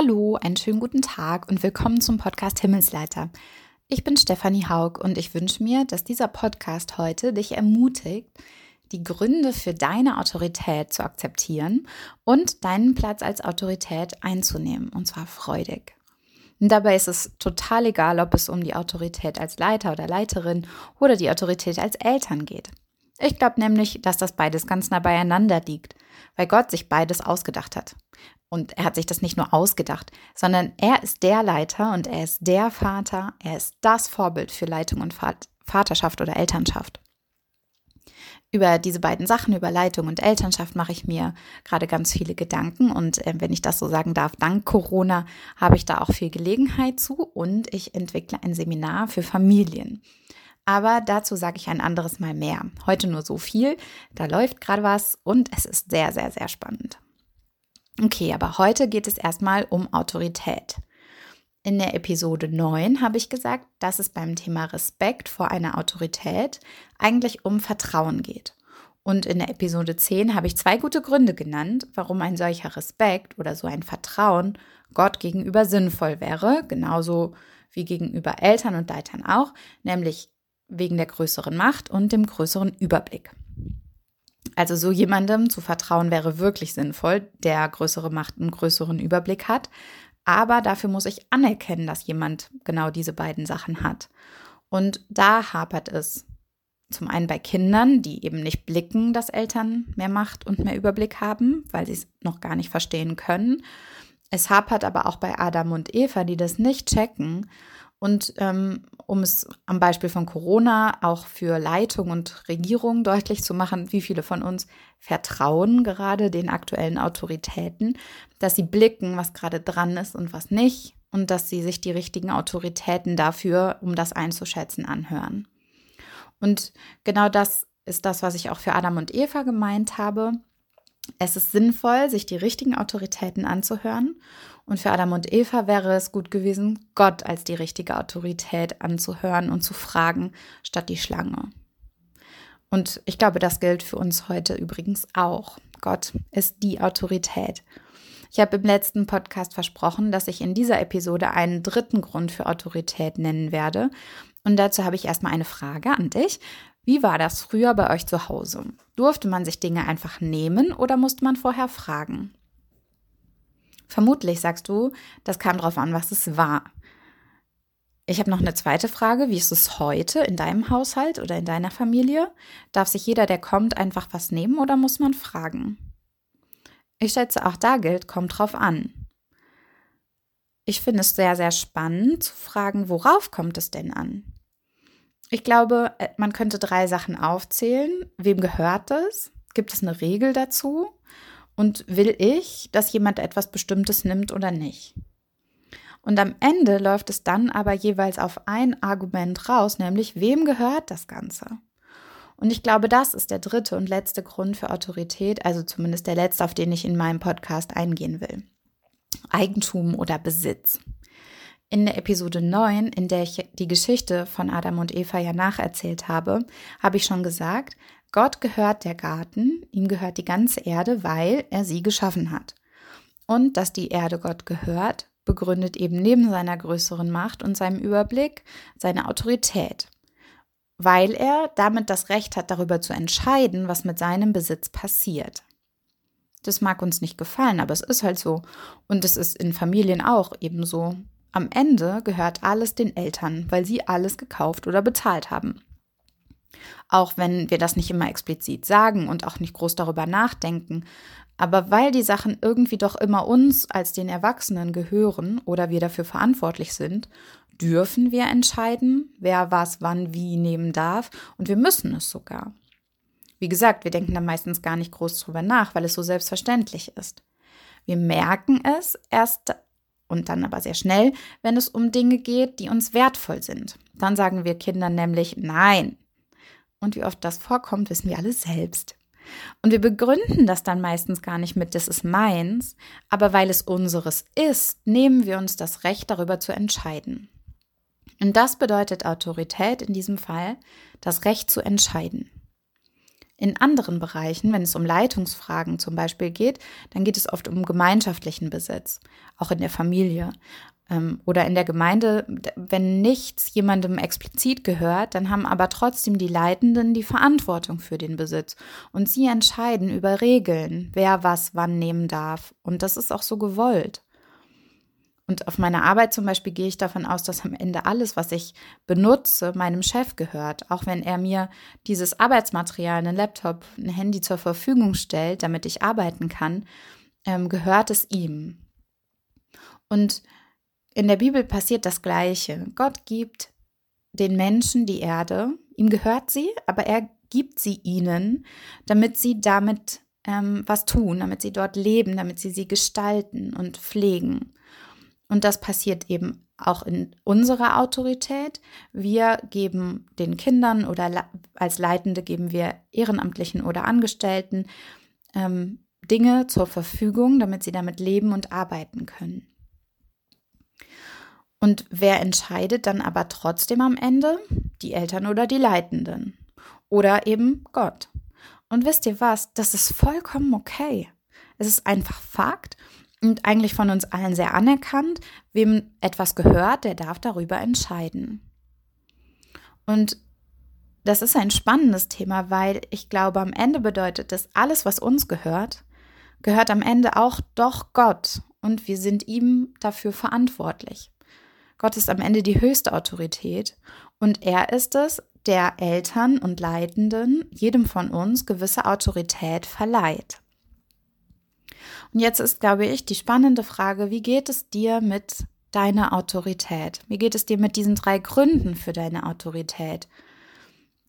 Hallo, einen schönen guten Tag und willkommen zum Podcast Himmelsleiter. Ich bin Stefanie Haug und ich wünsche mir, dass dieser Podcast heute dich ermutigt, die Gründe für deine Autorität zu akzeptieren und deinen Platz als Autorität einzunehmen, und zwar freudig. Und dabei ist es total egal, ob es um die Autorität als Leiter oder Leiterin oder die Autorität als Eltern geht. Ich glaube nämlich, dass das beides ganz nah beieinander liegt, weil Gott sich beides ausgedacht hat. Und er hat sich das nicht nur ausgedacht, sondern er ist der Leiter und er ist der Vater, er ist das Vorbild für Leitung und Vaterschaft oder Elternschaft. Über diese beiden Sachen, über Leitung und Elternschaft, mache ich mir gerade ganz viele Gedanken. Und äh, wenn ich das so sagen darf, dank Corona habe ich da auch viel Gelegenheit zu und ich entwickle ein Seminar für Familien. Aber dazu sage ich ein anderes Mal mehr. Heute nur so viel. Da läuft gerade was und es ist sehr, sehr, sehr spannend. Okay, aber heute geht es erstmal um Autorität. In der Episode 9 habe ich gesagt, dass es beim Thema Respekt vor einer Autorität eigentlich um Vertrauen geht. Und in der Episode 10 habe ich zwei gute Gründe genannt, warum ein solcher Respekt oder so ein Vertrauen Gott gegenüber sinnvoll wäre, genauso wie gegenüber Eltern und Leitern auch, nämlich wegen der größeren Macht und dem größeren Überblick. Also so jemandem zu vertrauen wäre wirklich sinnvoll, der größere Macht und größeren Überblick hat. Aber dafür muss ich anerkennen, dass jemand genau diese beiden Sachen hat. Und da hapert es zum einen bei Kindern, die eben nicht blicken, dass Eltern mehr Macht und mehr Überblick haben, weil sie es noch gar nicht verstehen können. Es hapert aber auch bei Adam und Eva, die das nicht checken und ähm, um es am Beispiel von Corona auch für Leitung und Regierung deutlich zu machen, wie viele von uns vertrauen gerade den aktuellen Autoritäten, dass sie blicken, was gerade dran ist und was nicht und dass sie sich die richtigen Autoritäten dafür, um das einzuschätzen, anhören. Und genau das ist das, was ich auch für Adam und Eva gemeint habe. Es ist sinnvoll, sich die richtigen Autoritäten anzuhören. Und für Adam und Eva wäre es gut gewesen, Gott als die richtige Autorität anzuhören und zu fragen, statt die Schlange. Und ich glaube, das gilt für uns heute übrigens auch. Gott ist die Autorität. Ich habe im letzten Podcast versprochen, dass ich in dieser Episode einen dritten Grund für Autorität nennen werde. Und dazu habe ich erstmal eine Frage an dich. Wie war das früher bei euch zu Hause? Durfte man sich Dinge einfach nehmen oder musste man vorher fragen? Vermutlich sagst du, das kam darauf an, was es war. Ich habe noch eine zweite Frage. Wie ist es heute in deinem Haushalt oder in deiner Familie? Darf sich jeder, der kommt, einfach was nehmen oder muss man fragen? Ich schätze, auch da gilt, kommt drauf an. Ich finde es sehr, sehr spannend zu fragen, worauf kommt es denn an? Ich glaube, äh, man könnte drei Sachen aufzählen. Wem gehört es? Gibt es eine Regel dazu? Und will ich, dass jemand etwas Bestimmtes nimmt oder nicht? Und am Ende läuft es dann aber jeweils auf ein Argument raus, nämlich wem gehört das Ganze? Und ich glaube, das ist der dritte und letzte Grund für Autorität, also zumindest der letzte, auf den ich in meinem Podcast eingehen will. Eigentum oder Besitz. In der Episode 9, in der ich die Geschichte von Adam und Eva ja nacherzählt habe, habe ich schon gesagt, Gott gehört der Garten, ihm gehört die ganze Erde, weil er sie geschaffen hat. Und dass die Erde Gott gehört, begründet eben neben seiner größeren Macht und seinem Überblick seine Autorität, weil er damit das Recht hat, darüber zu entscheiden, was mit seinem Besitz passiert. Das mag uns nicht gefallen, aber es ist halt so. Und es ist in Familien auch ebenso. Am Ende gehört alles den Eltern, weil sie alles gekauft oder bezahlt haben. Auch wenn wir das nicht immer explizit sagen und auch nicht groß darüber nachdenken, aber weil die Sachen irgendwie doch immer uns als den Erwachsenen gehören oder wir dafür verantwortlich sind, dürfen wir entscheiden, wer was wann wie nehmen darf und wir müssen es sogar. Wie gesagt, wir denken da meistens gar nicht groß drüber nach, weil es so selbstverständlich ist. Wir merken es erst und dann aber sehr schnell, wenn es um Dinge geht, die uns wertvoll sind. Dann sagen wir Kindern nämlich Nein. Und wie oft das vorkommt, wissen wir alle selbst. Und wir begründen das dann meistens gar nicht mit, das ist meins, aber weil es unseres ist, nehmen wir uns das Recht darüber zu entscheiden. Und das bedeutet Autorität in diesem Fall, das Recht zu entscheiden. In anderen Bereichen, wenn es um Leitungsfragen zum Beispiel geht, dann geht es oft um gemeinschaftlichen Besitz, auch in der Familie ähm, oder in der Gemeinde. Wenn nichts jemandem explizit gehört, dann haben aber trotzdem die Leitenden die Verantwortung für den Besitz und sie entscheiden über Regeln, wer was wann nehmen darf. Und das ist auch so gewollt. Und auf meiner Arbeit zum Beispiel gehe ich davon aus, dass am Ende alles, was ich benutze, meinem Chef gehört. Auch wenn er mir dieses Arbeitsmaterial, einen Laptop, ein Handy zur Verfügung stellt, damit ich arbeiten kann, ähm, gehört es ihm. Und in der Bibel passiert das Gleiche. Gott gibt den Menschen die Erde, ihm gehört sie, aber er gibt sie ihnen, damit sie damit ähm, was tun, damit sie dort leben, damit sie sie gestalten und pflegen. Und das passiert eben auch in unserer Autorität. Wir geben den Kindern oder als Leitende geben wir Ehrenamtlichen oder Angestellten ähm, Dinge zur Verfügung, damit sie damit leben und arbeiten können. Und wer entscheidet dann aber trotzdem am Ende? Die Eltern oder die Leitenden. Oder eben Gott. Und wisst ihr was? Das ist vollkommen okay. Es ist einfach Fakt und eigentlich von uns allen sehr anerkannt. Wem etwas gehört, der darf darüber entscheiden. Und das ist ein spannendes Thema, weil ich glaube, am Ende bedeutet das, alles, was uns gehört, gehört am Ende auch doch Gott und wir sind ihm dafür verantwortlich. Gott ist am Ende die höchste Autorität und er ist es, der Eltern und Leitenden, jedem von uns gewisse Autorität verleiht. Und jetzt ist, glaube ich, die spannende Frage, wie geht es dir mit deiner Autorität? Wie geht es dir mit diesen drei Gründen für deine Autorität?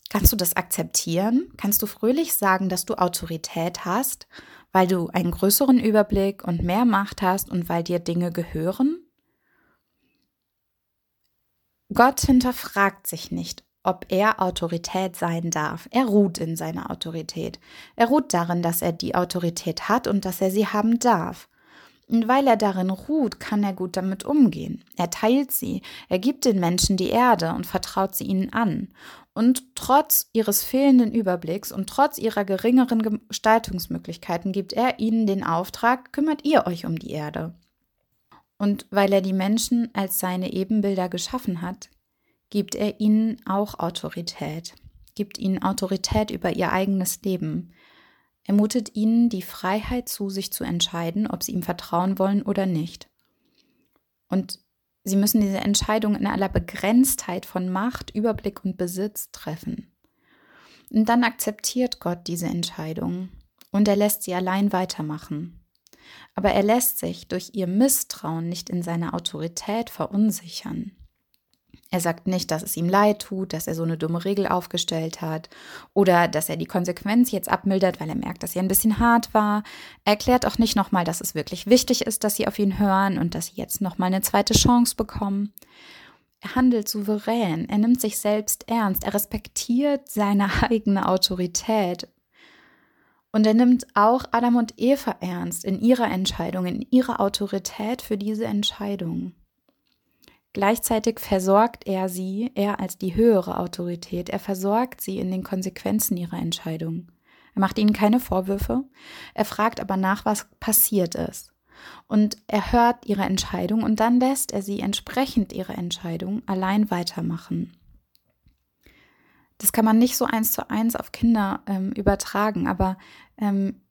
Kannst du das akzeptieren? Kannst du fröhlich sagen, dass du Autorität hast, weil du einen größeren Überblick und mehr Macht hast und weil dir Dinge gehören? Gott hinterfragt sich nicht, ob er Autorität sein darf. Er ruht in seiner Autorität. Er ruht darin, dass er die Autorität hat und dass er sie haben darf. Und weil er darin ruht, kann er gut damit umgehen. Er teilt sie, er gibt den Menschen die Erde und vertraut sie ihnen an. Und trotz ihres fehlenden Überblicks und trotz ihrer geringeren Gestaltungsmöglichkeiten gibt er ihnen den Auftrag, kümmert ihr euch um die Erde. Und weil er die Menschen als seine Ebenbilder geschaffen hat, gibt er ihnen auch Autorität, gibt ihnen Autorität über ihr eigenes Leben. Er mutet ihnen die Freiheit zu, sich zu entscheiden, ob sie ihm vertrauen wollen oder nicht. Und sie müssen diese Entscheidung in aller Begrenztheit von Macht, Überblick und Besitz treffen. Und dann akzeptiert Gott diese Entscheidung und er lässt sie allein weitermachen. Aber er lässt sich durch ihr Misstrauen nicht in seiner Autorität verunsichern. Er sagt nicht, dass es ihm leid tut, dass er so eine dumme Regel aufgestellt hat oder dass er die Konsequenz jetzt abmildert, weil er merkt, dass sie ein bisschen hart war. Er erklärt auch nicht nochmal, dass es wirklich wichtig ist, dass sie auf ihn hören und dass sie jetzt nochmal eine zweite Chance bekommen. Er handelt souverän, er nimmt sich selbst ernst, er respektiert seine eigene Autorität. Und er nimmt auch Adam und Eva ernst in ihrer Entscheidung, in ihrer Autorität für diese Entscheidung. Gleichzeitig versorgt er sie, er als die höhere Autorität, er versorgt sie in den Konsequenzen ihrer Entscheidung. Er macht ihnen keine Vorwürfe, er fragt aber nach, was passiert ist. Und er hört ihre Entscheidung und dann lässt er sie entsprechend ihrer Entscheidung allein weitermachen. Das kann man nicht so eins zu eins auf Kinder ähm, übertragen, aber ähm,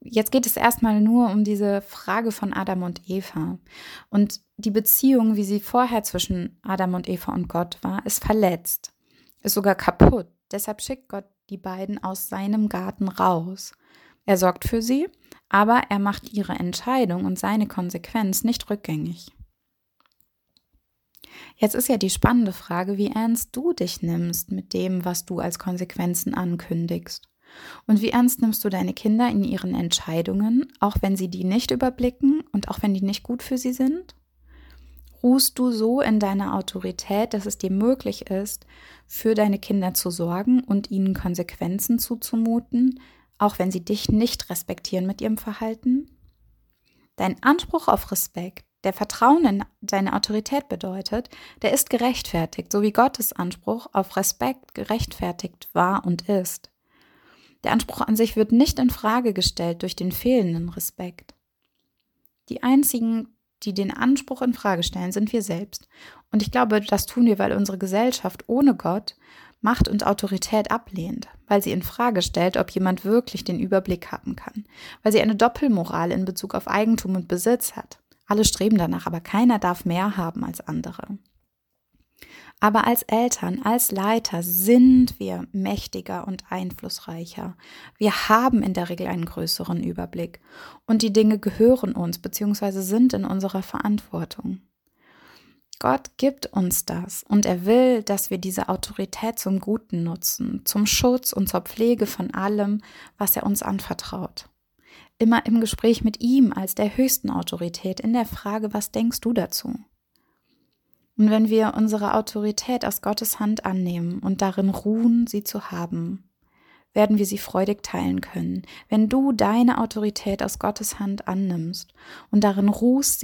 jetzt geht es erstmal nur um diese Frage von Adam und Eva. Und die Beziehung, wie sie vorher zwischen Adam und Eva und Gott war, ist verletzt, ist sogar kaputt. Deshalb schickt Gott die beiden aus seinem Garten raus. Er sorgt für sie, aber er macht ihre Entscheidung und seine Konsequenz nicht rückgängig. Jetzt ist ja die spannende Frage, wie ernst du dich nimmst mit dem, was du als Konsequenzen ankündigst. Und wie ernst nimmst du deine Kinder in ihren Entscheidungen, auch wenn sie die nicht überblicken und auch wenn die nicht gut für sie sind? Ruhst du so in deiner Autorität, dass es dir möglich ist, für deine Kinder zu sorgen und ihnen Konsequenzen zuzumuten, auch wenn sie dich nicht respektieren mit ihrem Verhalten? Dein Anspruch auf Respekt, der Vertrauen in deine Autorität bedeutet, der ist gerechtfertigt, so wie Gottes Anspruch auf Respekt gerechtfertigt war und ist. Der Anspruch an sich wird nicht in Frage gestellt durch den fehlenden Respekt. Die einzigen, die den Anspruch in Frage stellen, sind wir selbst. Und ich glaube, das tun wir, weil unsere Gesellschaft ohne Gott Macht und Autorität ablehnt, weil sie in Frage stellt, ob jemand wirklich den Überblick haben kann, weil sie eine Doppelmoral in Bezug auf Eigentum und Besitz hat. Alle streben danach, aber keiner darf mehr haben als andere. Aber als Eltern, als Leiter sind wir mächtiger und einflussreicher. Wir haben in der Regel einen größeren Überblick und die Dinge gehören uns bzw. sind in unserer Verantwortung. Gott gibt uns das und er will, dass wir diese Autorität zum Guten nutzen, zum Schutz und zur Pflege von allem, was er uns anvertraut. Immer im Gespräch mit ihm als der höchsten Autorität in der Frage, was denkst du dazu? Und wenn wir unsere Autorität aus Gottes Hand annehmen und darin ruhen, sie zu haben, werden wir sie freudig teilen können. Wenn du deine Autorität aus Gottes Hand annimmst und darin ruhst,